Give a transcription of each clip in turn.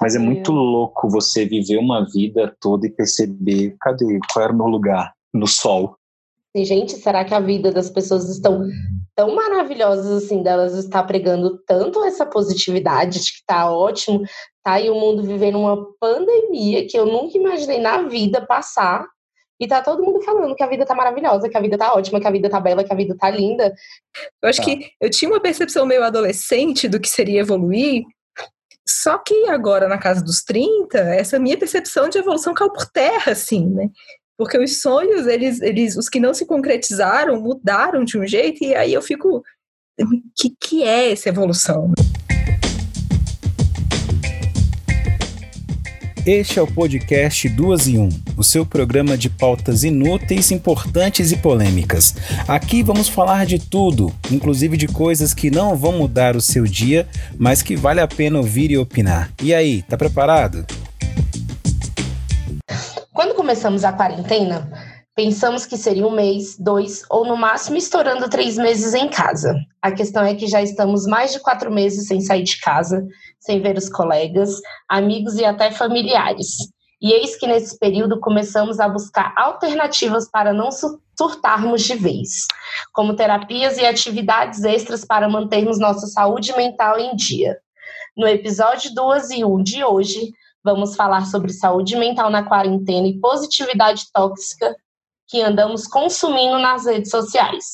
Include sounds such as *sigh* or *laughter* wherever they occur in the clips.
Mas é muito louco você viver uma vida toda e perceber, cadê? Qual era o meu lugar? No sol. E, gente, será que a vida das pessoas estão tão maravilhosas assim, delas estar pregando tanto essa positividade de que tá ótimo, tá? E o mundo vivendo uma pandemia que eu nunca imaginei na vida passar. E tá todo mundo falando que a vida tá maravilhosa, que a vida tá ótima, que a vida tá bela, que a vida tá linda. Eu acho tá. que eu tinha uma percepção meio adolescente do que seria evoluir, só que agora, na casa dos 30, essa minha percepção de evolução caiu por terra, assim, né? Porque os sonhos, eles, eles, os que não se concretizaram, mudaram de um jeito, e aí eu fico. O que, que é essa evolução? Este é o podcast Duas em Um, o seu programa de pautas inúteis, importantes e polêmicas. Aqui vamos falar de tudo, inclusive de coisas que não vão mudar o seu dia, mas que vale a pena ouvir e opinar. E aí, tá preparado? Quando começamos a quarentena, Pensamos que seria um mês, dois ou no máximo estourando três meses em casa. A questão é que já estamos mais de quatro meses sem sair de casa, sem ver os colegas, amigos e até familiares. E eis que nesse período começamos a buscar alternativas para não surtarmos de vez, como terapias e atividades extras para mantermos nossa saúde mental em dia. No episódio 2 e 1 de hoje, vamos falar sobre saúde mental na quarentena e positividade tóxica que andamos consumindo nas redes sociais.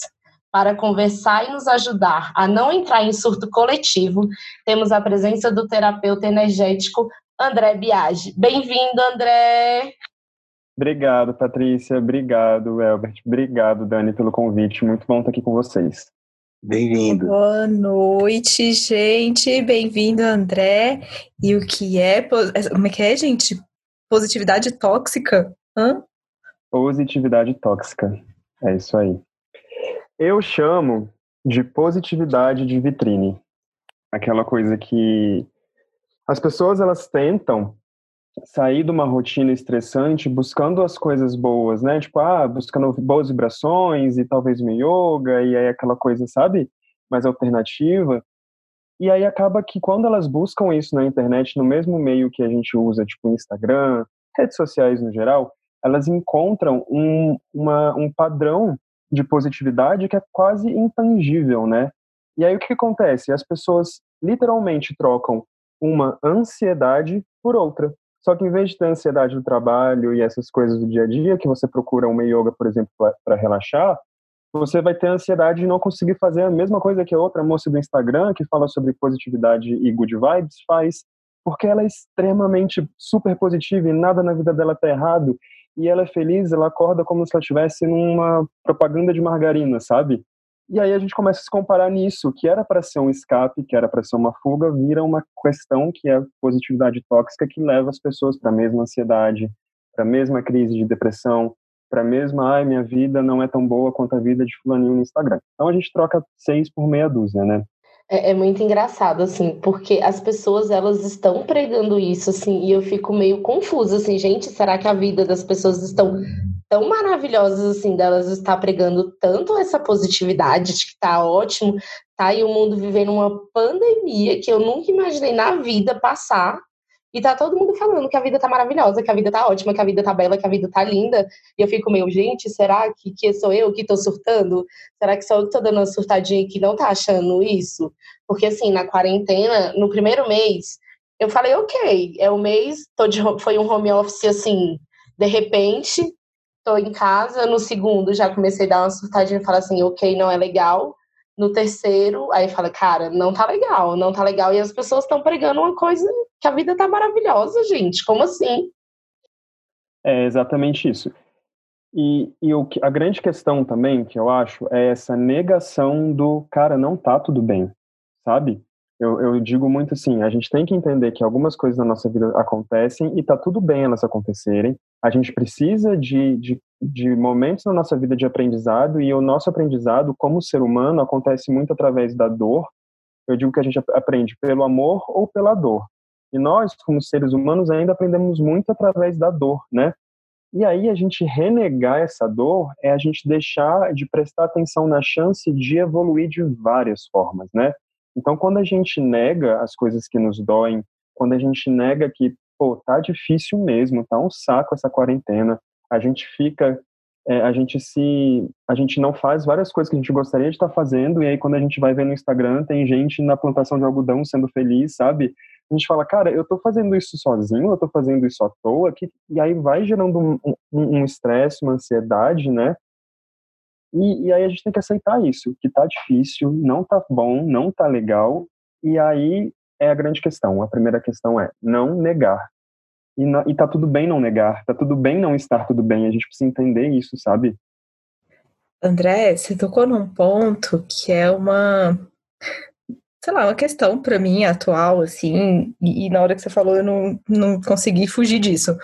Para conversar e nos ajudar a não entrar em surto coletivo, temos a presença do terapeuta energético André Biagi. Bem-vindo, André! Obrigado, Patrícia. Obrigado, Elbert. Obrigado, Dani, pelo convite. Muito bom estar aqui com vocês. Bem-vindo. Boa noite, gente. Bem-vindo, André. E o que é. Como é que é, gente? Positividade tóxica? Hã? Positividade tóxica. É isso aí. Eu chamo de positividade de vitrine. Aquela coisa que as pessoas elas tentam sair de uma rotina estressante buscando as coisas boas, né? Tipo, ah, buscando boas vibrações e talvez um yoga e aí aquela coisa, sabe? Mais alternativa. E aí acaba que quando elas buscam isso na internet, no mesmo meio que a gente usa, tipo Instagram, redes sociais no geral, elas encontram um, uma, um padrão de positividade que é quase intangível, né? E aí o que acontece? As pessoas literalmente trocam uma ansiedade por outra. Só que em vez de ter ansiedade do trabalho e essas coisas do dia a dia, que você procura uma yoga, por exemplo, para relaxar, você vai ter ansiedade de não conseguir fazer a mesma coisa que a outra moça do Instagram, que fala sobre positividade e good vibes, faz, porque ela é extremamente super positiva e nada na vida dela tá errado e ela é feliz, ela acorda como se ela estivesse numa propaganda de margarina, sabe? E aí a gente começa a se comparar nisso, que era para ser um escape, que era para ser uma fuga, vira uma questão que é positividade tóxica que leva as pessoas para a mesma ansiedade, para a mesma crise de depressão, para a mesma, ai, minha vida não é tão boa quanto a vida de fulaninho no Instagram. Então a gente troca seis por meia dúzia, né? É, é, muito engraçado, assim, porque as pessoas, elas estão pregando isso, assim, e eu fico meio confusa, assim, gente, será que a vida das pessoas estão tão maravilhosas, assim, delas está pregando tanto essa positividade de que tá ótimo, tá, e o mundo vivendo uma pandemia que eu nunca imaginei na vida passar, e tá todo mundo falando que a vida tá maravilhosa, que a vida tá ótima, que a vida tá bela, que a vida tá linda. E eu fico meio, gente, será que, que sou eu que tô surtando? Será que sou eu que tô dando uma surtadinha que não tá achando isso? Porque, assim, na quarentena, no primeiro mês, eu falei, ok, é o mês, tô de, foi um home office, assim, de repente, tô em casa. No segundo, já comecei a dar uma surtadinha e falar assim, ok, não é legal. No terceiro, aí fala, cara, não tá legal, não tá legal. E as pessoas estão pregando uma coisa que a vida tá maravilhosa, gente. Como assim? É exatamente isso. E, e o a grande questão também, que eu acho, é essa negação do cara, não tá tudo bem, sabe? Eu, eu digo muito assim, a gente tem que entender que algumas coisas na nossa vida acontecem e tá tudo bem elas acontecerem. A gente precisa de, de, de momentos na nossa vida de aprendizado e o nosso aprendizado como ser humano acontece muito através da dor. Eu digo que a gente aprende pelo amor ou pela dor. E nós, como seres humanos, ainda aprendemos muito através da dor, né? E aí a gente renegar essa dor é a gente deixar de prestar atenção na chance de evoluir de várias formas, né? Então, quando a gente nega as coisas que nos doem, quando a gente nega que, pô, tá difícil mesmo, tá um saco essa quarentena, a gente fica é, a gente se a gente não faz várias coisas que a gente gostaria de estar fazendo e aí quando a gente vai ver no Instagram tem gente na plantação de algodão sendo feliz sabe? A gente fala cara eu tô fazendo isso sozinho eu tô fazendo isso à toa que e aí vai gerando um estresse um, um uma ansiedade né e, e aí a gente tem que aceitar isso que tá difícil não tá bom não tá legal e aí é a grande questão a primeira questão é não negar e, na, e tá tudo bem não negar, tá tudo bem não estar tudo bem. A gente precisa entender isso, sabe? André, você tocou num ponto que é uma, sei lá, uma questão para mim atual, assim, e, e, na hora que você falou eu não, não consegui fugir disso.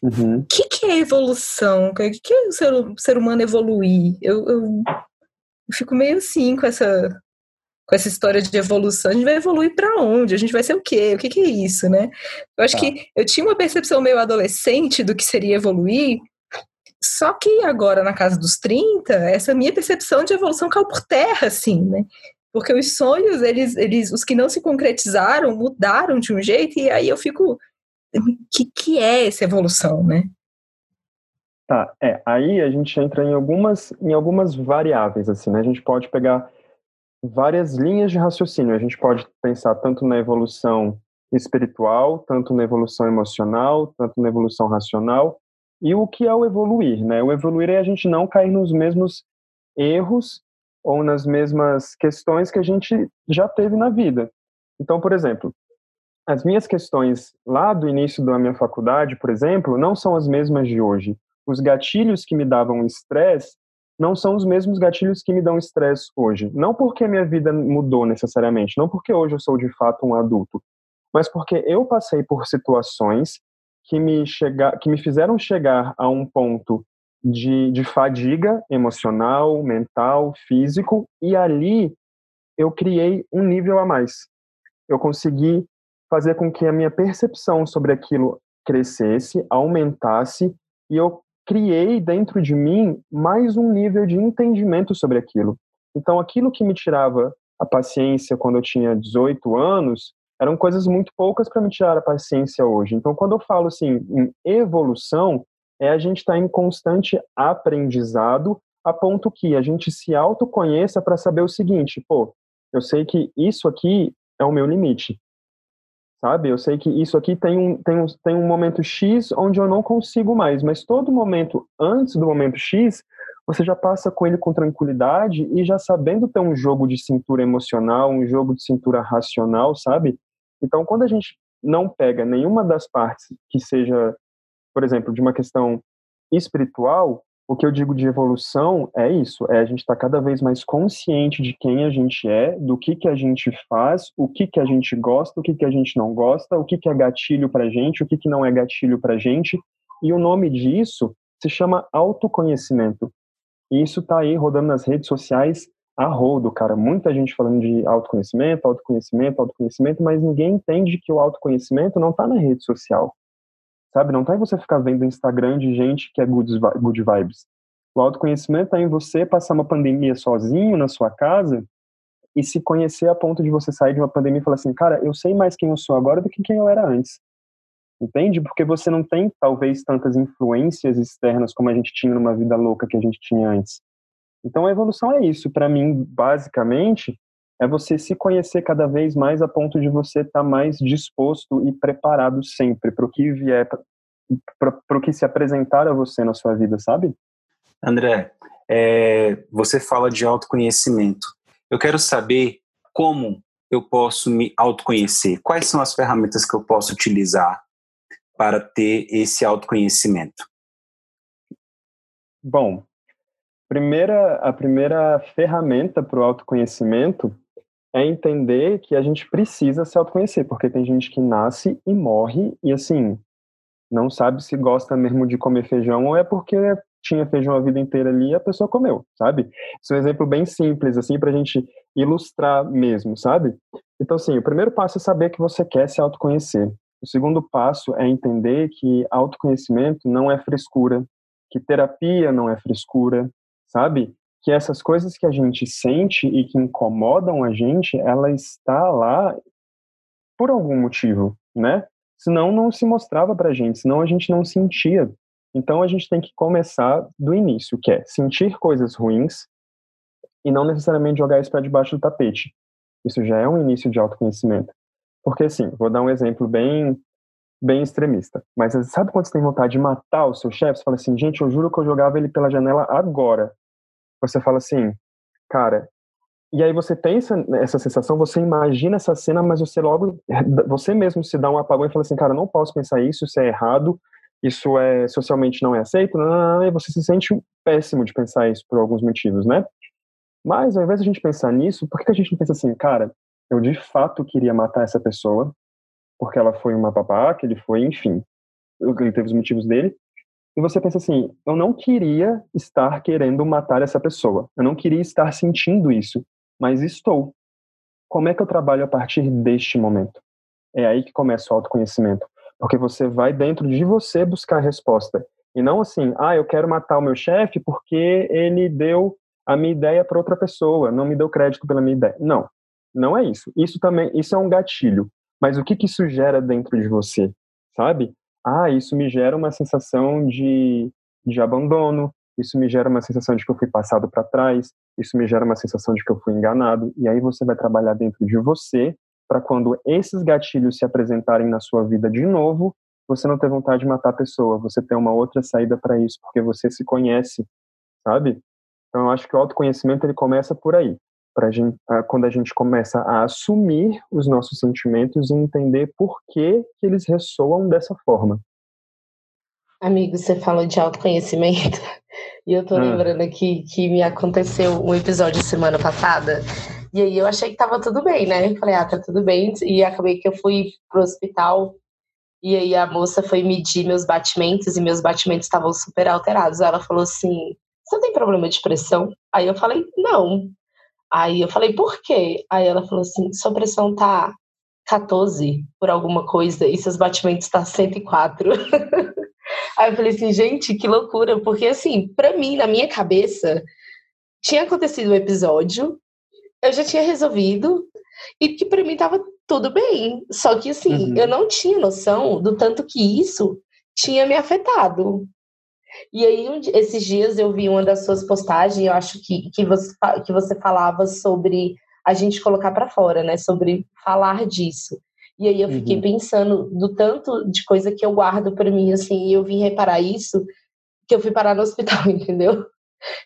O uhum. que, que é evolução? O que, que é o ser, o ser humano evoluir? Eu, eu, eu fico meio assim com essa com essa história de evolução, a gente vai evoluir para onde? A gente vai ser o quê? O que, que é isso, né? Eu acho tá. que eu tinha uma percepção meio adolescente do que seria evoluir, só que agora, na casa dos 30, essa minha percepção de evolução caiu por terra, assim, né? Porque os sonhos, eles, eles, os que não se concretizaram, mudaram de um jeito, e aí eu fico. Que que é essa evolução, né? Tá, é, aí a gente entra em algumas, em algumas variáveis, assim, né? A gente pode pegar várias linhas de raciocínio. A gente pode pensar tanto na evolução espiritual, tanto na evolução emocional, tanto na evolução racional, e o que é o evoluir, né? O evoluir é a gente não cair nos mesmos erros ou nas mesmas questões que a gente já teve na vida. Então, por exemplo, as minhas questões lá do início da minha faculdade, por exemplo, não são as mesmas de hoje. Os gatilhos que me davam estresse não são os mesmos gatilhos que me dão estresse hoje. Não porque minha vida mudou necessariamente, não porque hoje eu sou de fato um adulto, mas porque eu passei por situações que me, chega, que me fizeram chegar a um ponto de, de fadiga emocional, mental, físico, e ali eu criei um nível a mais. Eu consegui fazer com que a minha percepção sobre aquilo crescesse, aumentasse, e eu criei dentro de mim mais um nível de entendimento sobre aquilo. Então, aquilo que me tirava a paciência quando eu tinha 18 anos, eram coisas muito poucas para me tirar a paciência hoje. Então, quando eu falo assim em evolução, é a gente estar tá em constante aprendizado, a ponto que a gente se autoconheça para saber o seguinte: pô, eu sei que isso aqui é o meu limite sabe? Eu sei que isso aqui tem um, tem, um, tem um momento X onde eu não consigo mais, mas todo momento antes do momento X, você já passa com ele com tranquilidade e já sabendo ter um jogo de cintura emocional, um jogo de cintura racional, sabe? Então, quando a gente não pega nenhuma das partes que seja, por exemplo, de uma questão espiritual, o que eu digo de evolução é isso, é a gente estar tá cada vez mais consciente de quem a gente é, do que que a gente faz, o que que a gente gosta, o que que a gente não gosta, o que que é gatilho pra gente, o que que não é gatilho pra gente, e o nome disso se chama autoconhecimento. E isso tá aí rodando nas redes sociais a rodo, cara. Muita gente falando de autoconhecimento, autoconhecimento, autoconhecimento, mas ninguém entende que o autoconhecimento não tá na rede social sabe? Não tá em você ficar vendo Instagram de gente que é good, good vibes. O autoconhecimento é em você passar uma pandemia sozinho na sua casa e se conhecer a ponto de você sair de uma pandemia e falar assim, cara, eu sei mais quem eu sou agora do que quem eu era antes. Entende? Porque você não tem, talvez, tantas influências externas como a gente tinha numa vida louca que a gente tinha antes. Então, a evolução é isso. Para mim, basicamente, é você se conhecer cada vez mais a ponto de você estar tá mais disposto e preparado sempre para o que vier, para o que se apresentar a você na sua vida, sabe? André, é, você fala de autoconhecimento. Eu quero saber como eu posso me autoconhecer. Quais são as ferramentas que eu posso utilizar para ter esse autoconhecimento? Bom, primeira, a primeira ferramenta para o autoconhecimento é entender que a gente precisa se autoconhecer, porque tem gente que nasce e morre e assim, não sabe se gosta mesmo de comer feijão ou é porque tinha feijão a vida inteira ali e a pessoa comeu, sabe? Isso é um exemplo bem simples, assim, pra gente ilustrar mesmo, sabe? Então, assim, o primeiro passo é saber que você quer se autoconhecer. O segundo passo é entender que autoconhecimento não é frescura, que terapia não é frescura, sabe? Que essas coisas que a gente sente e que incomodam a gente, ela está lá por algum motivo, né? Senão não se mostrava pra gente, senão a gente não sentia. Então a gente tem que começar do início, que é sentir coisas ruins e não necessariamente jogar isso para debaixo do tapete. Isso já é um início de autoconhecimento. Porque assim, vou dar um exemplo bem bem extremista. Mas sabe quando você tem vontade de matar o seu chefe? Você fala assim, gente, eu juro que eu jogava ele pela janela agora. Você fala assim, cara. E aí você tem essa, essa sensação, você imagina essa cena, mas você logo, você mesmo se dá um apagão e fala assim, cara, não posso pensar isso, isso é errado, isso é socialmente não é aceito, não, não, não, e você se sente péssimo de pensar isso por alguns motivos, né? Mas ao invés de a gente pensar nisso, por que a gente não pensa assim, cara, eu de fato queria matar essa pessoa, porque ela foi uma babaca, ele foi, enfim, ele teve os motivos dele. E você pensa assim: eu não queria estar querendo matar essa pessoa, eu não queria estar sentindo isso, mas estou. Como é que eu trabalho a partir deste momento? É aí que começa o autoconhecimento, porque você vai dentro de você buscar a resposta. E não assim, ah, eu quero matar o meu chefe porque ele deu a minha ideia para outra pessoa, não me deu crédito pela minha ideia. Não, não é isso. Isso também, isso é um gatilho. Mas o que, que isso gera dentro de você, sabe? Ah, isso me gera uma sensação de, de abandono, isso me gera uma sensação de que eu fui passado para trás, isso me gera uma sensação de que eu fui enganado, e aí você vai trabalhar dentro de você para quando esses gatilhos se apresentarem na sua vida de novo, você não ter vontade de matar a pessoa, você ter uma outra saída para isso, porque você se conhece, sabe? Então eu acho que o autoconhecimento ele começa por aí para gente, quando a gente começa a assumir os nossos sentimentos e entender por que, que eles ressoam dessa forma. Amigo, você falou de autoconhecimento *laughs* e eu tô ah. lembrando aqui que me aconteceu um episódio semana passada e aí eu achei que tava tudo bem, né? Falei, ah, tá tudo bem. E acabei que eu fui pro hospital e aí a moça foi medir meus batimentos e meus batimentos estavam super alterados. Ela falou assim: Você tem problema de pressão? Aí eu falei: Não. Aí eu falei, por quê? Aí ela falou assim, sua pressão tá 14 por alguma coisa e seus batimentos tá 104. *laughs* Aí eu falei assim, gente, que loucura, porque assim, para mim, na minha cabeça, tinha acontecido o um episódio, eu já tinha resolvido e que para mim tava tudo bem. Só que assim, uhum. eu não tinha noção do tanto que isso tinha me afetado. E aí, um, esses dias eu vi uma das suas postagens, eu acho que, que, você, que você falava sobre a gente colocar para fora, né? Sobre falar disso. E aí eu fiquei uhum. pensando do tanto de coisa que eu guardo para mim, assim, e eu vim reparar isso, que eu fui parar no *laughs* hospital, entendeu?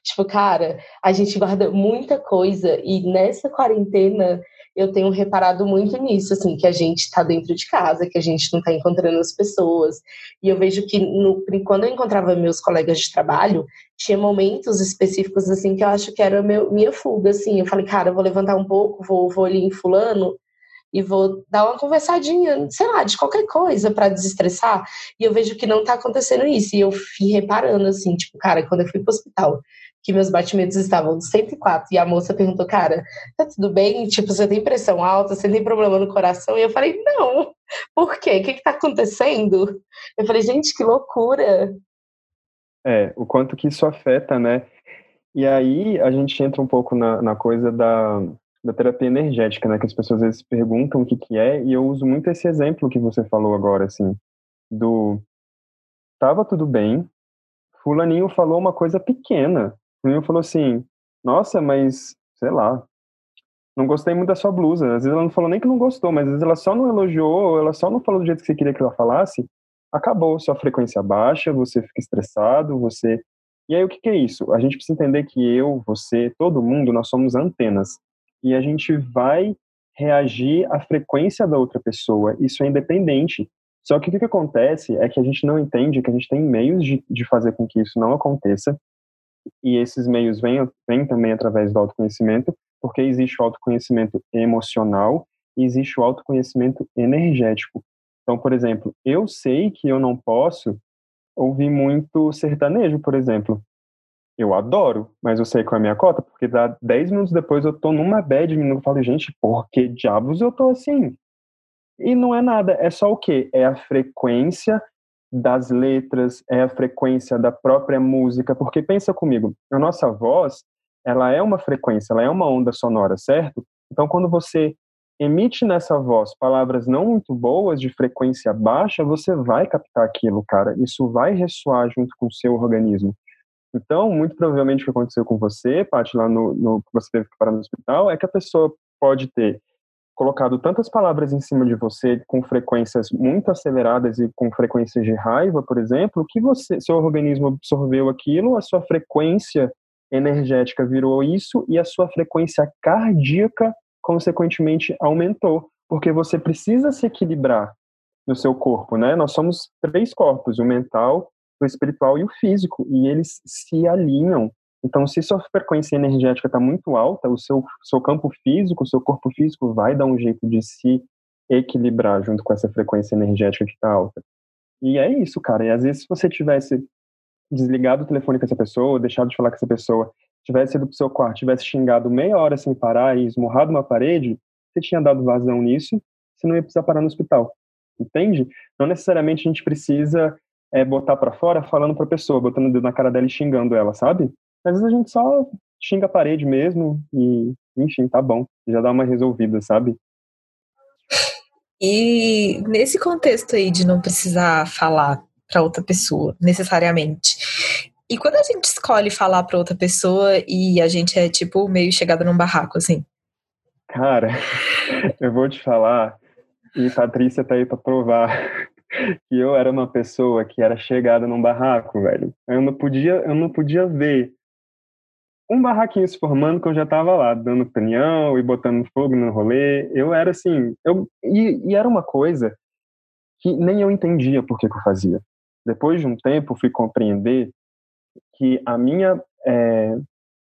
Tipo, cara, a gente guarda muita coisa e nessa quarentena eu tenho reparado muito nisso, assim, que a gente está dentro de casa, que a gente não está encontrando as pessoas. E eu vejo que no, quando eu encontrava meus colegas de trabalho, tinha momentos específicos, assim, que eu acho que era meu, minha fuga, assim. Eu falei, cara, eu vou levantar um pouco, vou, vou ali em fulano e vou dar uma conversadinha, sei lá, de qualquer coisa para desestressar. E eu vejo que não está acontecendo isso. E eu fui reparando, assim, tipo, cara, quando eu fui pro hospital, que meus batimentos estavam 104 e a moça perguntou, cara, tá tudo bem? Tipo, você tem pressão alta, você tem problema no coração? E eu falei, não. Por quê? O que que tá acontecendo? Eu falei, gente, que loucura. É, o quanto que isso afeta, né? E aí a gente entra um pouco na, na coisa da, da terapia energética, né? Que as pessoas às vezes perguntam o que que é, e eu uso muito esse exemplo que você falou agora, assim, do tava tudo bem, fulaninho falou uma coisa pequena, menino falou assim: Nossa, mas sei lá, não gostei muito da sua blusa. Às vezes ela não falou nem que não gostou, mas às vezes ela só não elogiou, ela só não falou do jeito que você queria que ela falasse. Acabou, sua frequência baixa, você fica estressado, você. E aí o que, que é isso? A gente precisa entender que eu, você, todo mundo, nós somos antenas. E a gente vai reagir à frequência da outra pessoa. Isso é independente. Só que o que, que acontece é que a gente não entende que a gente tem meios de, de fazer com que isso não aconteça e esses meios vêm, vêm também através do autoconhecimento, porque existe o autoconhecimento emocional e existe o autoconhecimento energético. Então, por exemplo, eu sei que eu não posso ouvir muito sertanejo, por exemplo. Eu adoro, mas eu sei qual é a minha cota, porque dá 10 minutos depois eu tô numa bad e eu falo, gente, por que diabos eu tô assim? E não é nada, é só o quê? É a frequência das letras, é a frequência da própria música, porque pensa comigo, a nossa voz, ela é uma frequência, ela é uma onda sonora, certo? Então, quando você emite nessa voz palavras não muito boas, de frequência baixa, você vai captar aquilo, cara. Isso vai ressoar junto com o seu organismo. Então, muito provavelmente o que aconteceu com você, Paty, lá no, no você teve que parar no hospital, é que a pessoa pode ter colocado tantas palavras em cima de você com frequências muito aceleradas e com frequências de raiva, por exemplo, que você, seu organismo absorveu aquilo, a sua frequência energética virou isso e a sua frequência cardíaca consequentemente aumentou, porque você precisa se equilibrar no seu corpo, né? Nós somos três corpos, o mental, o espiritual e o físico, e eles se alinham. Então, se sua frequência energética está muito alta, o seu, seu campo físico, o seu corpo físico vai dar um jeito de se equilibrar junto com essa frequência energética que está alta. E é isso, cara. E às vezes, se você tivesse desligado o telefone com essa pessoa, deixado de falar com essa pessoa, tivesse ido pro seu quarto, tivesse xingado meia hora sem parar e esmurrado uma parede, você tinha dado vazão nisso, você não ia precisar parar no hospital. Entende? Não necessariamente a gente precisa é, botar para fora falando pra pessoa, botando o dedo na cara dela e xingando ela, sabe? Às vezes a gente só xinga a parede mesmo e, enfim, tá bom. Já dá uma resolvida, sabe? E nesse contexto aí de não precisar falar para outra pessoa, necessariamente. E quando a gente escolhe falar para outra pessoa e a gente é tipo meio chegada num barraco, assim? Cara, *laughs* eu vou te falar, e Patrícia tá aí para provar que eu era uma pessoa que era chegada num barraco, velho. Eu não podia, eu não podia ver um barraquinho se formando que eu já tava lá, dando opinião e botando fogo no rolê. Eu era assim, eu e, e era uma coisa que nem eu entendia por que, que eu fazia. Depois de um tempo, fui compreender que a minha é,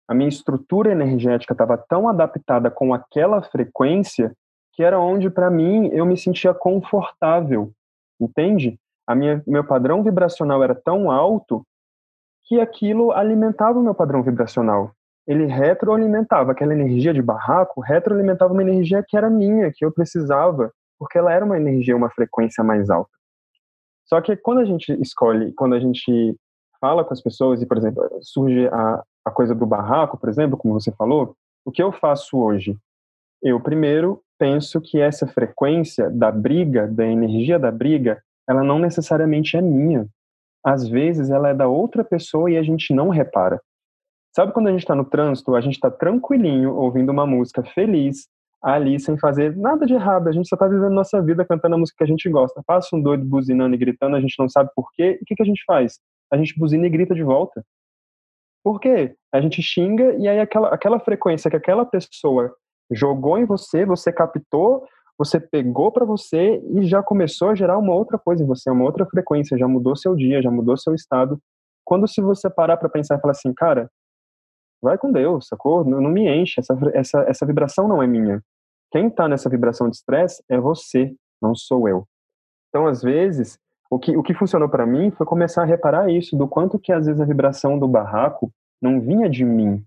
a minha estrutura energética estava tão adaptada com aquela frequência que era onde para mim eu me sentia confortável, entende? A minha meu padrão vibracional era tão alto que aquilo alimentava o meu padrão vibracional. Ele retroalimentava aquela energia de barraco, retroalimentava uma energia que era minha, que eu precisava, porque ela era uma energia, uma frequência mais alta. Só que quando a gente escolhe, quando a gente fala com as pessoas e, por exemplo, surge a, a coisa do barraco, por exemplo, como você falou, o que eu faço hoje? Eu primeiro penso que essa frequência da briga, da energia da briga, ela não necessariamente é minha. Às vezes ela é da outra pessoa e a gente não repara. Sabe quando a gente está no trânsito, a gente está tranquilinho, ouvindo uma música feliz, ali sem fazer nada de errado. A gente só tá vivendo nossa vida cantando a música que a gente gosta. Passa um doido buzinando e gritando, a gente não sabe por quê. E o que, que a gente faz? A gente buzina e grita de volta. Por quê? A gente xinga e aí aquela, aquela frequência que aquela pessoa jogou em você, você captou, você pegou para você e já começou a gerar uma outra coisa em você, uma outra frequência, já mudou seu dia, já mudou seu estado. Quando se você parar para pensar e falar assim, cara, vai com Deus, sacou? Não, não me enche, essa, essa, essa vibração não é minha. Quem está nessa vibração de estresse é você, não sou eu. Então, às vezes, o que, o que funcionou para mim foi começar a reparar isso, do quanto que às vezes a vibração do barraco não vinha de mim.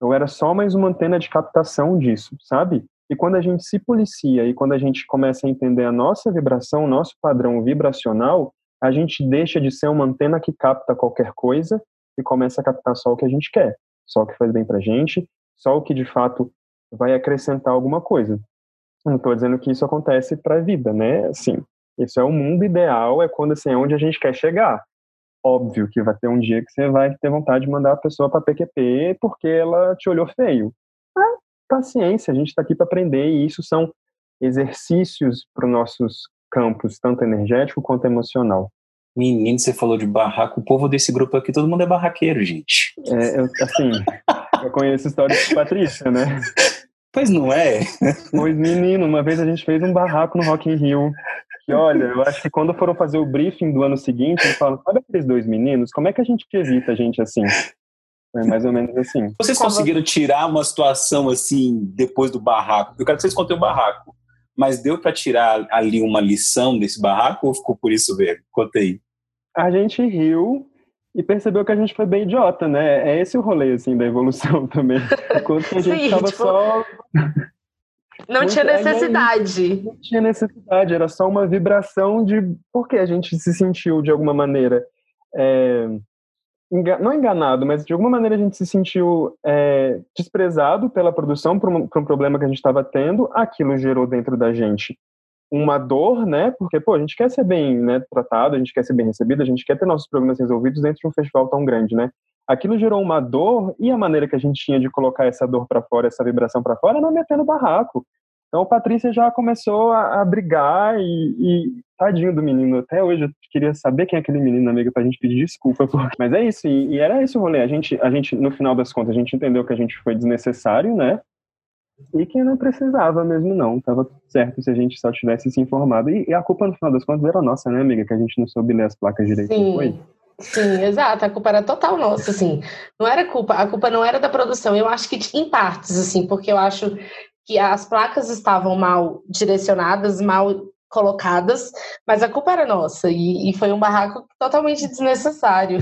Eu era só mais uma antena de captação disso, sabe? E quando a gente se policia e quando a gente começa a entender a nossa vibração, o nosso padrão vibracional, a gente deixa de ser uma antena que capta qualquer coisa e começa a captar só o que a gente quer, só o que faz bem pra gente, só o que de fato vai acrescentar alguma coisa. Não estou dizendo que isso acontece para a vida, né? Assim, isso é o mundo ideal, é quando assim, é onde a gente quer chegar. Óbvio que vai ter um dia que você vai ter vontade de mandar a pessoa para PQP porque ela te olhou feio. É, paciência, a gente está aqui para aprender e isso são exercícios para os nossos campos, tanto energético quanto emocional. Menino, você falou de barraco, o povo desse grupo aqui, todo mundo é barraqueiro, gente. É, eu, assim, eu conheço histórias de Patrícia, né? Pois não é? Pois, menino, uma vez a gente fez um barraco no Rock in Rio. Que olha, eu acho que quando foram fazer o briefing do ano seguinte, eles falam: sabe aqueles dois meninos? Como é que a gente evita a gente assim? Foi mais ou menos assim. Vocês conseguiram tirar uma situação assim depois do barraco? Eu quero que vocês contem o barraco. Mas deu para tirar ali uma lição desse barraco ou ficou por isso mesmo? Conta aí. A gente riu e percebeu que a gente foi bem idiota, né? É esse o rolê, assim, da evolução *laughs* também. Enquanto que a gente Sim, tava tipo... só... Não tinha necessidade. Não tinha necessidade, era só uma vibração de por que a gente se sentiu de alguma maneira é, não enganado, mas de alguma maneira a gente se sentiu é, desprezado pela produção por um, por um problema que a gente estava tendo. Aquilo gerou dentro da gente uma dor, né? Porque, pô, a gente quer ser bem né, tratado, a gente quer ser bem recebido, a gente quer ter nossos problemas resolvidos dentro de um festival tão grande, né? Aquilo gerou uma dor e a maneira que a gente tinha de colocar essa dor para fora, essa vibração para fora, não metendo barraco. Então, Patrícia já começou a, a brigar e, e, tadinho do menino. Até hoje eu queria saber quem é aquele menino, amiga, pra gente pedir desculpa. Porque... Mas é isso, e, e, era esse o rolê. A gente, a gente, no final das contas, a gente entendeu que a gente foi desnecessário, né? E que não precisava mesmo, não. Tava certo se a gente só tivesse se informado. E, e a culpa, no final das contas, era nossa, né, amiga? Que a gente não soube ler as placas direito. Sim. Foi? Sim, exato. A culpa era total nossa, assim. Não era culpa, a culpa não era da produção. Eu acho que em partes, assim, porque eu acho que as placas estavam mal direcionadas, mal colocadas, mas a culpa era nossa e, e foi um barraco totalmente desnecessário.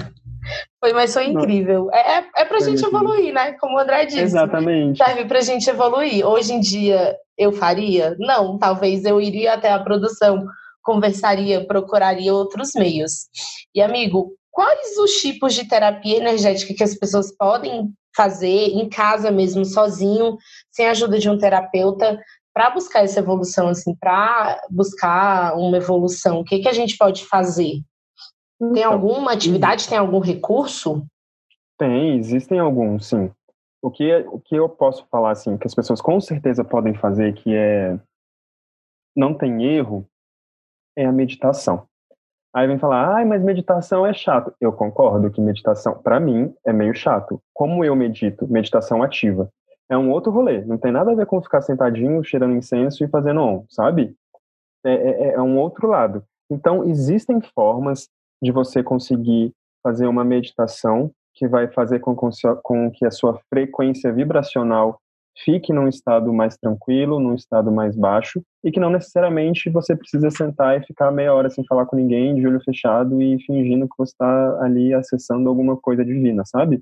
Foi, mas foi incrível. É, é, é pra foi gente evoluir, né? Como o André disse. Exatamente. Serve pra gente evoluir. Hoje em dia, eu faria? Não, talvez eu iria até a produção, conversaria, procuraria outros meios. E, amigo, quais os tipos de terapia energética que as pessoas podem fazer em casa mesmo, sozinho, sem a ajuda de um terapeuta, para buscar essa evolução, assim, para buscar uma evolução? O que, que a gente pode fazer? Tem então, alguma atividade, tem algum recurso? Tem, existem alguns, sim. O que, o que eu posso falar, assim, que as pessoas com certeza podem fazer, que é não tem erro, é a meditação. Aí vem falar, ah, mas meditação é chato. Eu concordo que meditação, para mim, é meio chato. Como eu medito? Meditação ativa. É um outro rolê. Não tem nada a ver com ficar sentadinho, cheirando incenso e fazendo on, sabe? É, é, é um outro lado. Então, existem formas de você conseguir fazer uma meditação que vai fazer com, com que a sua frequência vibracional fique num estado mais tranquilo, num estado mais baixo, e que não necessariamente você precisa sentar e ficar meia hora sem falar com ninguém, de olho fechado e fingindo que você está ali acessando alguma coisa divina, sabe?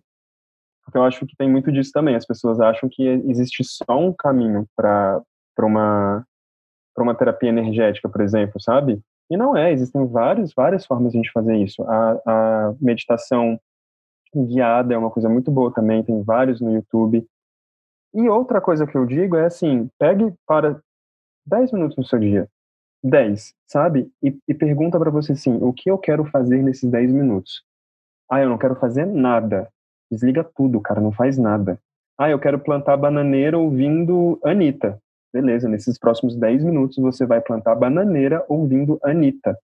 Porque eu acho que tem muito disso também. As pessoas acham que existe só um caminho para uma para uma terapia energética, por exemplo, sabe? E não é, existem várias, várias formas de a gente fazer isso. A, a meditação guiada é uma coisa muito boa também, tem vários no YouTube. E outra coisa que eu digo é assim, pegue para 10 minutos no seu dia, 10, sabe? E, e pergunta para você assim, o que eu quero fazer nesses 10 minutos? Ah, eu não quero fazer nada. Desliga tudo, cara, não faz nada. Ah, eu quero plantar bananeira ouvindo Anitta. Beleza, nesses próximos 10 minutos você vai plantar bananeira ouvindo Anitta.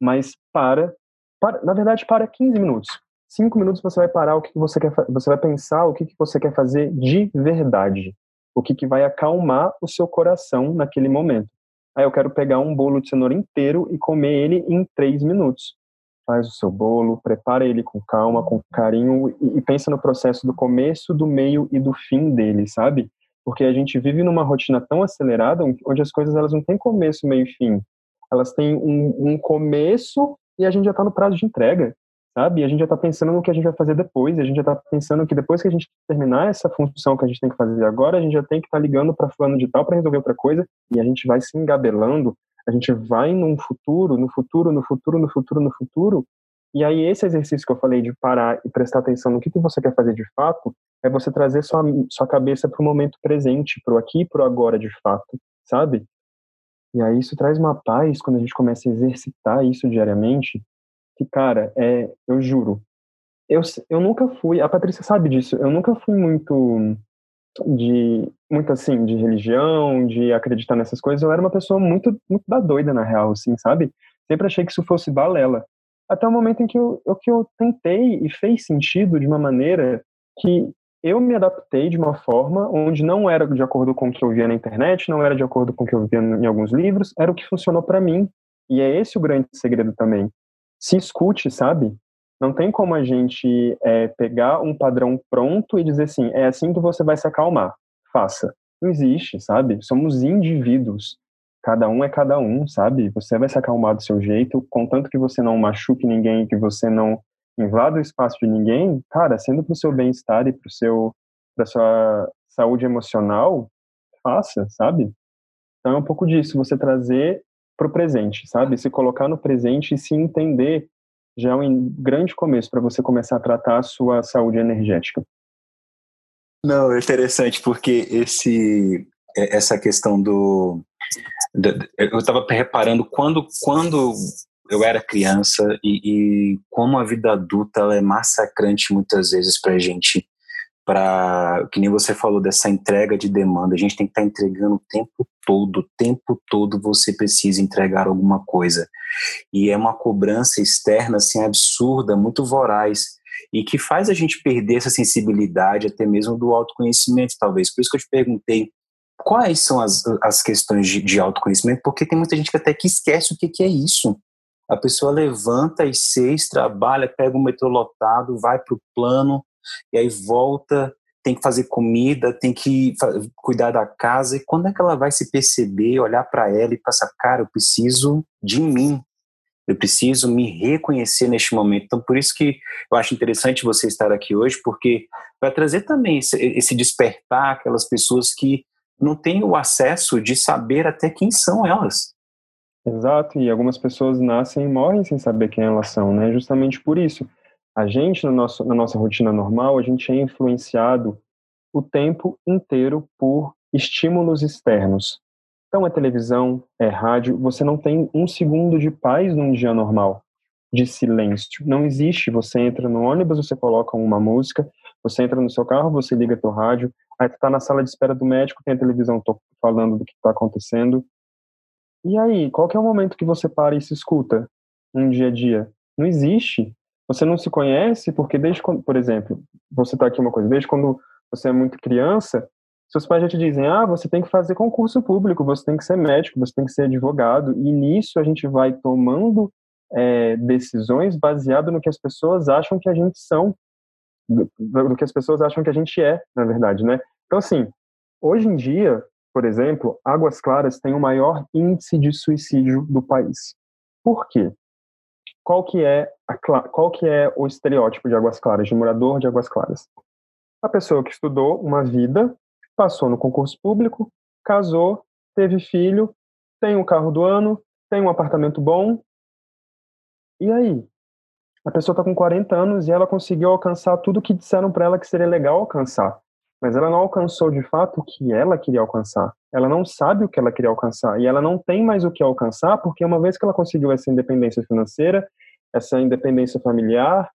Mas para, para na verdade, para 15 minutos cinco minutos você vai parar o que você quer você vai pensar o que, que você quer fazer de verdade. O que, que vai acalmar o seu coração naquele momento. Aí eu quero pegar um bolo de cenoura inteiro e comer ele em três minutos. Faz o seu bolo prepara ele com calma com carinho e, e pensa no processo do começo do meio e do fim dele sabe? Porque a gente vive numa rotina tão acelerada onde as coisas elas não têm começo meio e fim. Elas têm um, um começo e a gente já está no prazo de entrega sabe? E a gente já está pensando no que a gente vai fazer depois, a gente já está pensando que depois que a gente terminar essa função que a gente tem que fazer agora, a gente já tem que estar tá ligando para fulano de tal para resolver outra coisa, e a gente vai se engabelando, a gente vai num futuro, no futuro, no futuro, no futuro, no futuro, e aí esse exercício que eu falei de parar e prestar atenção no que, que você quer fazer de fato, é você trazer sua, sua cabeça para o momento presente, para o aqui e para o agora de fato, sabe? E aí isso traz uma paz quando a gente começa a exercitar isso diariamente, que, cara, é, eu juro, eu, eu nunca fui, a Patrícia sabe disso, eu nunca fui muito de, muito assim, de religião, de acreditar nessas coisas, eu era uma pessoa muito, muito da doida, na real, assim, sabe? Sempre achei que isso fosse balela. Até o momento em que eu, eu, que eu tentei e fez sentido de uma maneira que eu me adaptei de uma forma onde não era de acordo com o que eu via na internet, não era de acordo com o que eu via em alguns livros, era o que funcionou para mim. E é esse o grande segredo também se escute, sabe? Não tem como a gente é, pegar um padrão pronto e dizer assim, é assim que você vai se acalmar, faça. Não existe, sabe? Somos indivíduos. Cada um é cada um, sabe? Você vai se acalmar do seu jeito, contanto que você não machuque ninguém, que você não invada o espaço de ninguém, cara, sendo para o seu bem-estar e para seu para sua saúde emocional, faça, sabe? Então é um pouco disso, você trazer para o presente, sabe? Se colocar no presente e se entender já é um grande começo para você começar a tratar a sua saúde energética. Não, é interessante porque esse é, essa questão do, eu estava reparando quando quando eu era criança e, e, como a vida adulta ela é massacrante muitas vezes para a gente para que nem você falou dessa entrega de demanda a gente tem que estar tá entregando o tempo todo o tempo todo você precisa entregar alguma coisa e é uma cobrança externa assim absurda muito voraz e que faz a gente perder essa sensibilidade até mesmo do autoconhecimento, talvez. Por isso que eu te perguntei quais são as, as questões de, de autoconhecimento, porque tem muita gente que até que esquece o que, que é isso. A pessoa levanta às seis, trabalha, pega o metrô lotado, vai para o plano, e aí volta, tem que fazer comida, tem que cuidar da casa. E quando é que ela vai se perceber, olhar para ela e passar, cara, eu preciso de mim, eu preciso me reconhecer neste momento. Então, por isso que eu acho interessante você estar aqui hoje, porque vai trazer também esse, esse despertar aquelas pessoas que não têm o acesso de saber até quem são elas. Exato, e algumas pessoas nascem e morrem sem saber quem elas são, né? Justamente por isso. A gente, no nosso, na nossa rotina normal, a gente é influenciado o tempo inteiro por estímulos externos. Então é televisão, é rádio, você não tem um segundo de paz num dia normal, de silêncio. Não existe. Você entra no ônibus, você coloca uma música, você entra no seu carro, você liga teu rádio, aí tu tá na sala de espera do médico, tem a televisão falando do que está acontecendo. E aí, qual que é o momento que você para e se escuta um dia a dia? Não existe. Você não se conhece porque desde quando, por exemplo, você tá aqui uma coisa, desde quando você é muito criança, seus pais já te dizem, ah, você tem que fazer concurso público, você tem que ser médico, você tem que ser advogado, e nisso a gente vai tomando é, decisões baseado no que as pessoas acham que a gente são, do, do, que as pessoas acham que a gente é, na verdade, né? Então, assim, hoje em dia, por exemplo, Águas Claras tem o maior índice de suicídio do país. Por quê? Qual que é, a, qual que é o estereótipo de Águas Claras, de morador de Águas Claras? A pessoa que estudou uma vida passou no concurso público, casou, teve filho, tem um carro do ano, tem um apartamento bom. E aí? A pessoa está com 40 anos e ela conseguiu alcançar tudo que disseram para ela que seria legal alcançar. Mas ela não alcançou de fato o que ela queria alcançar. Ela não sabe o que ela queria alcançar. E ela não tem mais o que alcançar, porque uma vez que ela conseguiu essa independência financeira, essa independência familiar,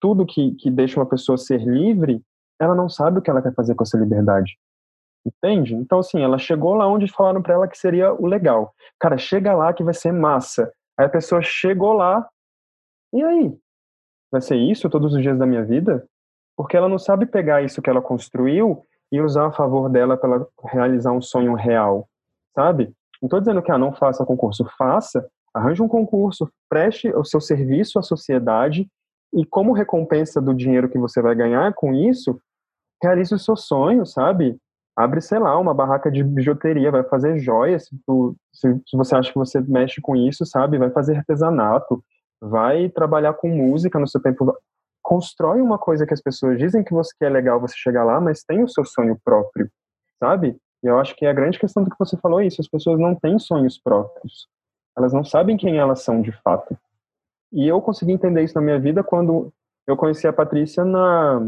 tudo que, que deixa uma pessoa ser livre, ela não sabe o que ela quer fazer com essa liberdade. Entende? Então, assim, ela chegou lá onde falaram para ela que seria o legal. Cara, chega lá que vai ser massa. Aí a pessoa chegou lá, e aí? Vai ser isso todos os dias da minha vida? Porque ela não sabe pegar isso que ela construiu e usar a favor dela para ela realizar um sonho real, sabe? Não estou dizendo que ah, não faça concurso, faça, arranje um concurso, preste o seu serviço à sociedade e como recompensa do dinheiro que você vai ganhar com isso, realize o seu sonho, sabe? abre, sei lá, uma barraca de bijuteria, vai fazer joias, se, tu, se, se, você acha que você mexe com isso, sabe? Vai fazer artesanato, vai trabalhar com música no seu tempo. Constrói uma coisa que as pessoas dizem que você que é legal você chegar lá, mas tem o seu sonho próprio, sabe? E eu acho que é a grande questão do que você falou é isso, as pessoas não têm sonhos próprios. Elas não sabem quem elas são de fato. E eu consegui entender isso na minha vida quando eu conheci a Patrícia na,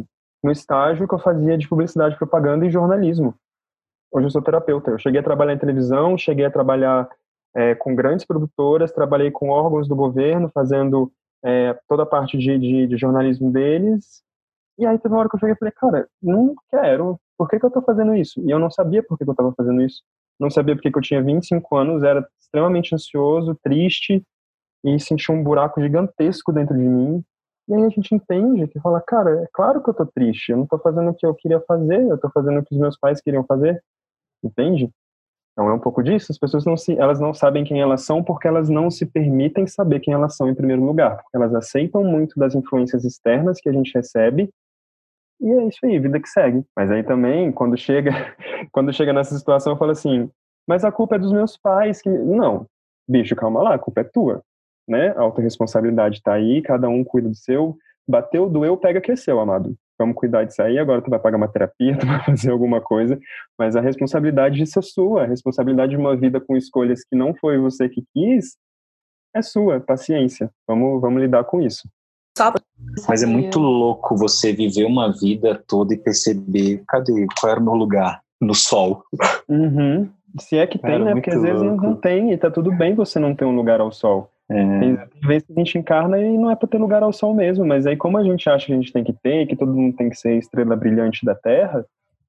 no estágio que eu fazia de publicidade, propaganda e jornalismo. Hoje eu sou terapeuta. Eu cheguei a trabalhar em televisão, cheguei a trabalhar é, com grandes produtoras, trabalhei com órgãos do governo, fazendo é, toda a parte de, de, de, jornalismo deles. E aí teve uma hora que eu cheguei e falei, cara, não quero. Por que, que eu estou fazendo isso? E eu não sabia por que, que eu estava fazendo isso. Não sabia porque que eu tinha 25 anos, era extremamente ansioso, triste e sentia um buraco gigantesco dentro de mim. E aí a gente entende que fala, cara, é claro que eu tô triste, eu não tô fazendo o que eu queria fazer, eu tô fazendo o que os meus pais queriam fazer, entende? Então é um pouco disso, as pessoas não se, elas não sabem quem elas são porque elas não se permitem saber quem elas são em primeiro lugar, elas aceitam muito das influências externas que a gente recebe e é isso aí, vida que segue. Mas aí também, quando chega, *laughs* quando chega nessa situação, eu falo assim, mas a culpa é dos meus pais que não, bicho, calma lá, a culpa é tua né? A autorresponsabilidade está aí, cada um cuida do seu. Bateu, doeu, pega, cresceu, amado. Vamos cuidar disso aí. Agora tu vai pagar uma terapia, *laughs* tu vai fazer alguma coisa, mas a responsabilidade disso é sua. A responsabilidade de uma vida com escolhas que não foi você que quis é sua, paciência. Vamos, vamos lidar com isso. Mas é muito louco você viver uma vida toda e perceber, cadê, qual era o meu lugar? No sol. Uhum. Se é que tem, Cara, né? Porque às vezes não tem, e tá tudo bem você não ter um lugar ao sol. É. Tem vezes que a gente encarna e não é para ter lugar ao sol mesmo, mas aí como a gente acha que a gente tem que ter, que todo mundo tem que ser estrela brilhante da Terra,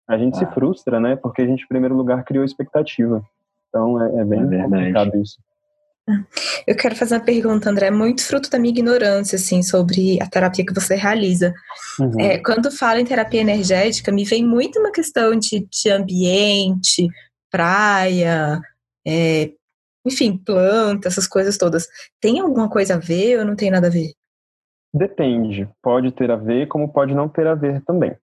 a gente ah. se frustra, né? Porque a gente, em primeiro lugar, criou expectativa. Então é, é bem é complicado isso. Eu quero fazer uma pergunta, André, muito fruto da minha ignorância, assim, sobre a terapia que você realiza. Uhum. É, quando falo em terapia energética, me vem muito uma questão de, de ambiente, praia, é, enfim, planta, essas coisas todas. Tem alguma coisa a ver ou não tem nada a ver? Depende. Pode ter a ver, como pode não ter a ver também.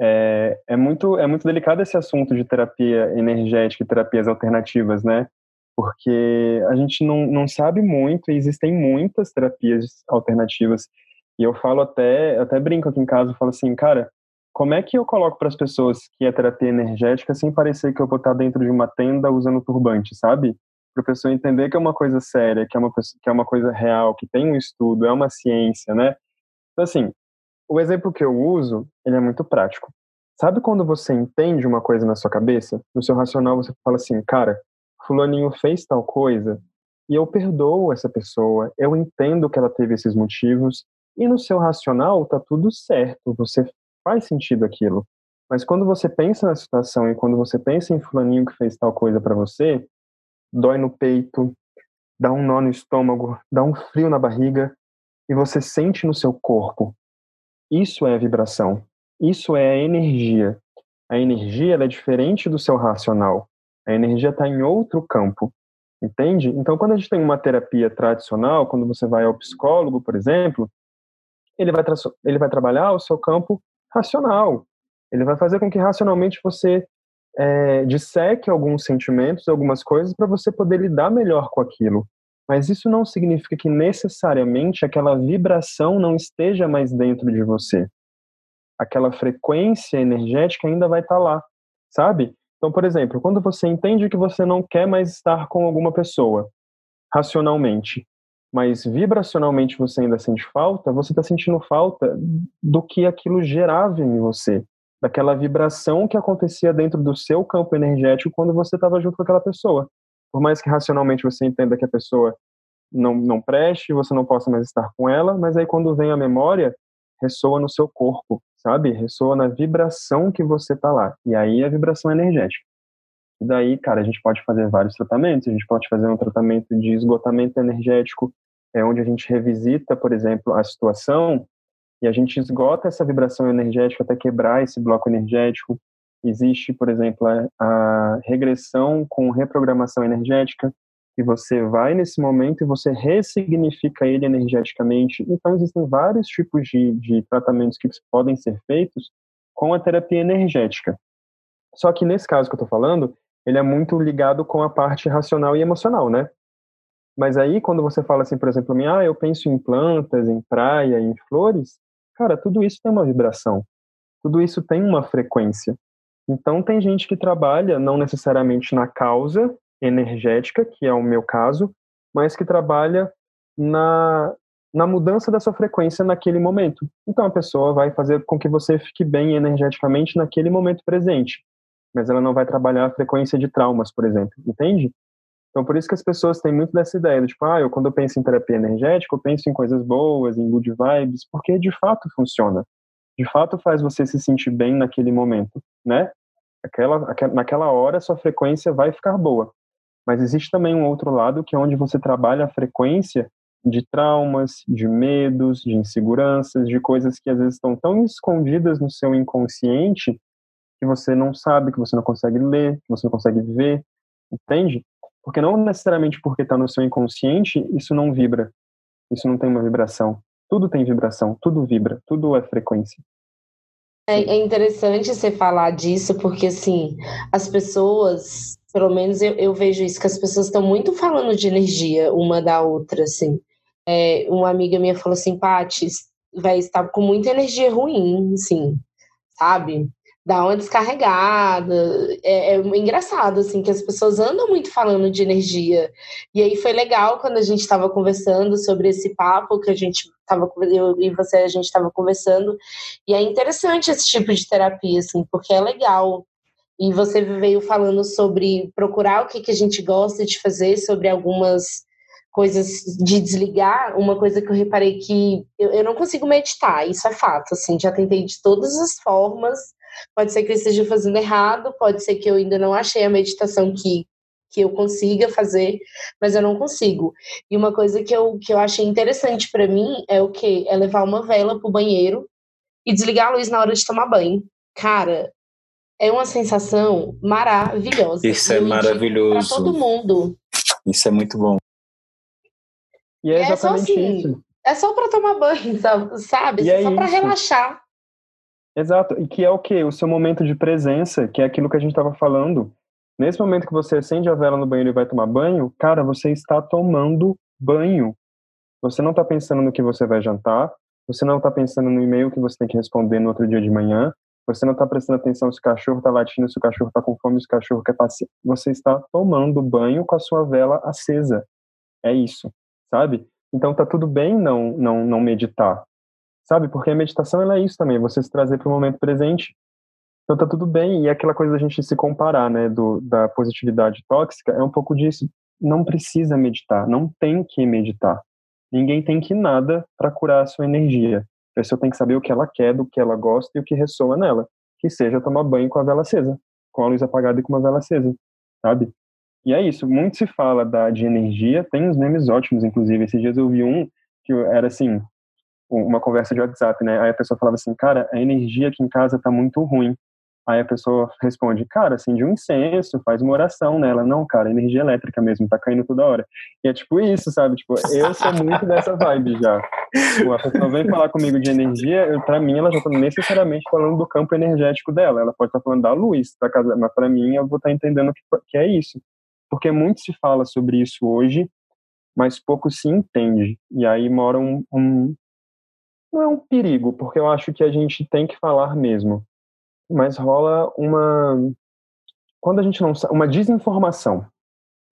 É, é, muito, é muito delicado esse assunto de terapia energética e terapias alternativas, né? Porque a gente não, não sabe muito e existem muitas terapias alternativas. E eu falo até, até brinco aqui em casa, falo assim, cara, como é que eu coloco para as pessoas que é terapia energética sem parecer que eu vou estar dentro de uma tenda usando turbante, sabe? Para a pessoa entender que é uma coisa séria, que é uma, que é uma coisa real, que tem um estudo, é uma ciência, né? Então, assim, o exemplo que eu uso, ele é muito prático. Sabe quando você entende uma coisa na sua cabeça? No seu racional você fala assim, cara, fulaninho fez tal coisa e eu perdoo essa pessoa, eu entendo que ela teve esses motivos e no seu racional tá tudo certo, você faz sentido aquilo. Mas quando você pensa na situação e quando você pensa em fulaninho que fez tal coisa para você, dói no peito, dá um nó no estômago, dá um frio na barriga e você sente no seu corpo isso é vibração. Isso é a energia. A energia é diferente do seu racional. A energia está em outro campo. Entende? Então, quando a gente tem uma terapia tradicional, quando você vai ao psicólogo, por exemplo, ele vai, ele vai trabalhar o seu campo racional. Ele vai fazer com que racionalmente você é, disseque alguns sentimentos, algumas coisas, para você poder lidar melhor com aquilo. Mas isso não significa que necessariamente aquela vibração não esteja mais dentro de você. Aquela frequência energética ainda vai estar tá lá, sabe? Então, por exemplo, quando você entende que você não quer mais estar com alguma pessoa, racionalmente, mas vibracionalmente você ainda sente falta, você está sentindo falta do que aquilo gerava em você, daquela vibração que acontecia dentro do seu campo energético quando você estava junto com aquela pessoa por mais que racionalmente você entenda que a pessoa não, não preste, você não possa mais estar com ela, mas aí quando vem a memória, ressoa no seu corpo, sabe? Ressoa na vibração que você tá lá. E aí a vibração é energética. E daí, cara, a gente pode fazer vários tratamentos, a gente pode fazer um tratamento de esgotamento energético, é onde a gente revisita, por exemplo, a situação e a gente esgota essa vibração energética até quebrar esse bloco energético. Existe, por exemplo, a, regressão com reprogramação energética, que você vai nesse momento e você ressignifica ele energeticamente. Então, existem vários tipos de, de tratamentos que podem ser feitos com a terapia energética. Só que nesse caso que eu estou falando, ele é muito ligado com a parte racional e emocional, né? Mas aí, quando você fala assim, por exemplo, ah, eu penso em plantas, em praia, em flores, cara, tudo isso tem uma vibração. Tudo isso tem uma frequência. Então, tem gente que trabalha não necessariamente na causa energética, que é o meu caso, mas que trabalha na, na mudança da sua frequência naquele momento. Então, a pessoa vai fazer com que você fique bem energeticamente naquele momento presente, mas ela não vai trabalhar a frequência de traumas, por exemplo, entende? Então, por isso que as pessoas têm muito dessa ideia, de, tipo, ah, eu, quando eu penso em terapia energética, eu penso em coisas boas, em good vibes, porque de fato funciona. De fato faz você se sentir bem naquele momento, né? Aquela, aquela, naquela hora sua frequência vai ficar boa. Mas existe também um outro lado que é onde você trabalha a frequência de traumas, de medos, de inseguranças, de coisas que às vezes estão tão escondidas no seu inconsciente que você não sabe, que você não consegue ler, que você não consegue ver, entende? Porque não necessariamente porque está no seu inconsciente, isso não vibra, isso não tem uma vibração. Tudo tem vibração, tudo vibra, tudo é frequência. É, é interessante você falar disso, porque assim, as pessoas, pelo menos eu, eu vejo isso, que as pessoas estão muito falando de energia uma da outra, assim. É, uma amiga minha falou assim, Paty, vai estar com muita energia ruim, assim, sabe? Dá uma descarregada. É, é, engraçado, assim, que as pessoas andam muito falando de energia. E aí foi legal quando a gente estava conversando sobre esse papo que a gente estava, eu e você, a gente estava conversando. E é interessante esse tipo de terapia, assim, porque é legal. E você veio falando sobre procurar o que, que a gente gosta de fazer, sobre algumas coisas de desligar, uma coisa que eu reparei que eu, eu não consigo meditar, isso é fato, assim, já tentei de todas as formas, Pode ser que eu esteja fazendo errado, pode ser que eu ainda não achei a meditação que, que eu consiga fazer, mas eu não consigo. E uma coisa que eu, que eu achei interessante para mim é o que? É levar uma vela pro banheiro e desligar a luz na hora de tomar banho. Cara, é uma sensação maravilhosa. Isso é maravilhoso. Para todo mundo. Isso é muito bom. E é exatamente é só assim, isso. É só para tomar banho, sabe? É só para relaxar. Exato, e que é o que? O seu momento de presença, que é aquilo que a gente estava falando. Nesse momento que você acende a vela no banheiro e vai tomar banho, cara, você está tomando banho. Você não está pensando no que você vai jantar, você não está pensando no e-mail que você tem que responder no outro dia de manhã, você não está prestando atenção se o cachorro está latindo, se o cachorro está com fome, se o cachorro quer passear. Você está tomando banho com a sua vela acesa. É isso, sabe? Então tá tudo bem não não não meditar sabe? Porque a meditação ela é isso também, você se trazer para o momento presente. Então tá tudo bem, e aquela coisa da gente se comparar, né, do, da positividade tóxica, é um pouco disso. Não precisa meditar, não tem que meditar. Ninguém tem que nada para curar a sua energia. A pessoa tem que saber o que ela quer, do que ela gosta e o que ressoa nela. Que seja tomar banho com a vela acesa, com a luz apagada e com uma vela acesa, sabe? E é isso, muito se fala da, de energia, tem uns memes ótimos, inclusive. Esses dias eu vi um que era assim, uma conversa de WhatsApp, né? Aí a pessoa falava assim, cara, a energia aqui em casa tá muito ruim. Aí a pessoa responde, cara, acende um incenso, faz uma oração nela. Não, cara, energia elétrica mesmo, tá caindo toda hora. E é tipo isso, sabe? Tipo, eu sou muito dessa vibe já. A pessoa vem falar comigo de energia, eu, pra mim ela já tá necessariamente falando do campo energético dela. Ela pode estar tá falando da luz da casa, mas pra mim eu vou estar tá entendendo que, que é isso. Porque muito se fala sobre isso hoje, mas pouco se entende. E aí mora um, um, não é um perigo, porque eu acho que a gente tem que falar mesmo. Mas rola uma quando a gente não uma desinformação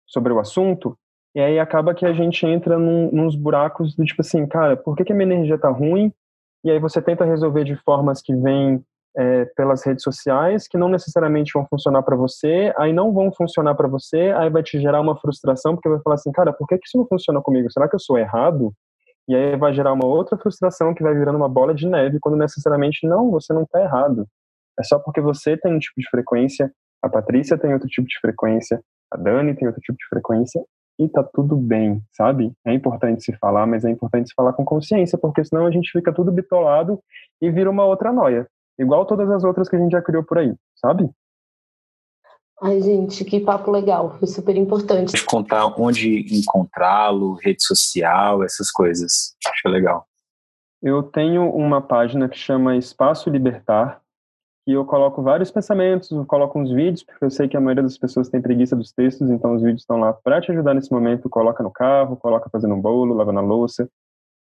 sobre o assunto, e aí acaba que a gente entra num, nos buracos do tipo assim, cara, por que, que a minha energia tá ruim? E aí você tenta resolver de formas que vêm é, pelas redes sociais, que não necessariamente vão funcionar para você, aí não vão funcionar para você, aí vai te gerar uma frustração, porque vai falar assim, cara, por que, que isso não funciona comigo? Será que eu sou errado? E aí vai gerar uma outra frustração que vai virando uma bola de neve, quando necessariamente não, você não está errado. É só porque você tem um tipo de frequência, a Patrícia tem outro tipo de frequência, a Dani tem outro tipo de frequência, e tá tudo bem, sabe? É importante se falar, mas é importante se falar com consciência, porque senão a gente fica tudo bitolado e vira uma outra noia. Igual todas as outras que a gente já criou por aí, sabe? Ai, gente, que papo legal, foi super importante. Contar onde encontrá-lo, rede social, essas coisas. Acho legal. Eu tenho uma página que chama Espaço Libertar, e eu coloco vários pensamentos, eu coloco uns vídeos, porque eu sei que a maioria das pessoas tem preguiça dos textos, então os vídeos estão lá para te ajudar nesse momento. Coloca no carro, coloca fazendo um bolo, lavando a louça.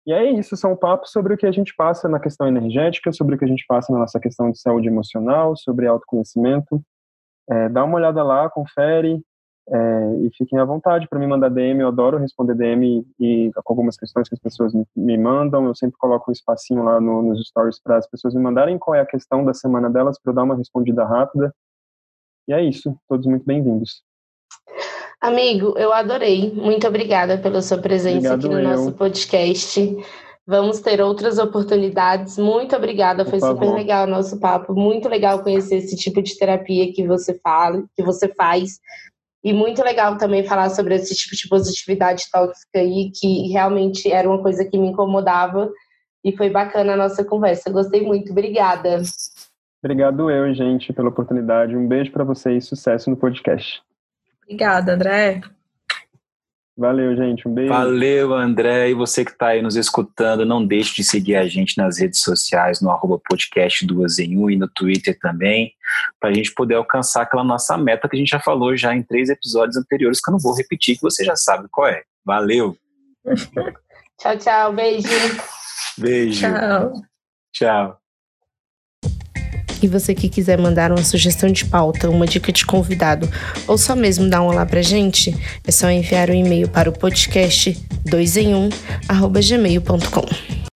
E é isso, são papos sobre o que a gente passa na questão energética, sobre o que a gente passa na nossa questão de saúde emocional, sobre autoconhecimento. É, dá uma olhada lá, confere é, e fiquem à vontade para me mandar DM. Eu adoro responder DM e com algumas questões que as pessoas me, me mandam. Eu sempre coloco um espacinho lá no, nos stories para as pessoas me mandarem qual é a questão da semana delas para eu dar uma respondida rápida. E é isso. Todos muito bem-vindos. Amigo, eu adorei. Muito obrigada pela sua presença Obrigado aqui no eu. nosso podcast. Vamos ter outras oportunidades. Muito obrigada, foi super legal o nosso papo. Muito legal conhecer esse tipo de terapia que você fala, que você faz. E muito legal também falar sobre esse tipo de positividade tóxica aí, que realmente era uma coisa que me incomodava. E foi bacana a nossa conversa. Gostei muito. Obrigada. Obrigado eu, gente, pela oportunidade. Um beijo para vocês. Sucesso no podcast. Obrigada, André. Valeu, gente. Um beijo. Valeu, André. E você que está aí nos escutando, não deixe de seguir a gente nas redes sociais, no arroba podcast duas em um e no Twitter também, para a gente poder alcançar aquela nossa meta que a gente já falou já em três episódios anteriores, que eu não vou repetir, que você já sabe qual é. Valeu. *laughs* tchau, tchau. Beijo. Beijo. Tchau. Tchau. E você que quiser mandar uma sugestão de pauta, uma dica de convidado ou só mesmo dar um olá pra gente, é só enviar um e-mail para o podcast 2 em 1 gmail.com.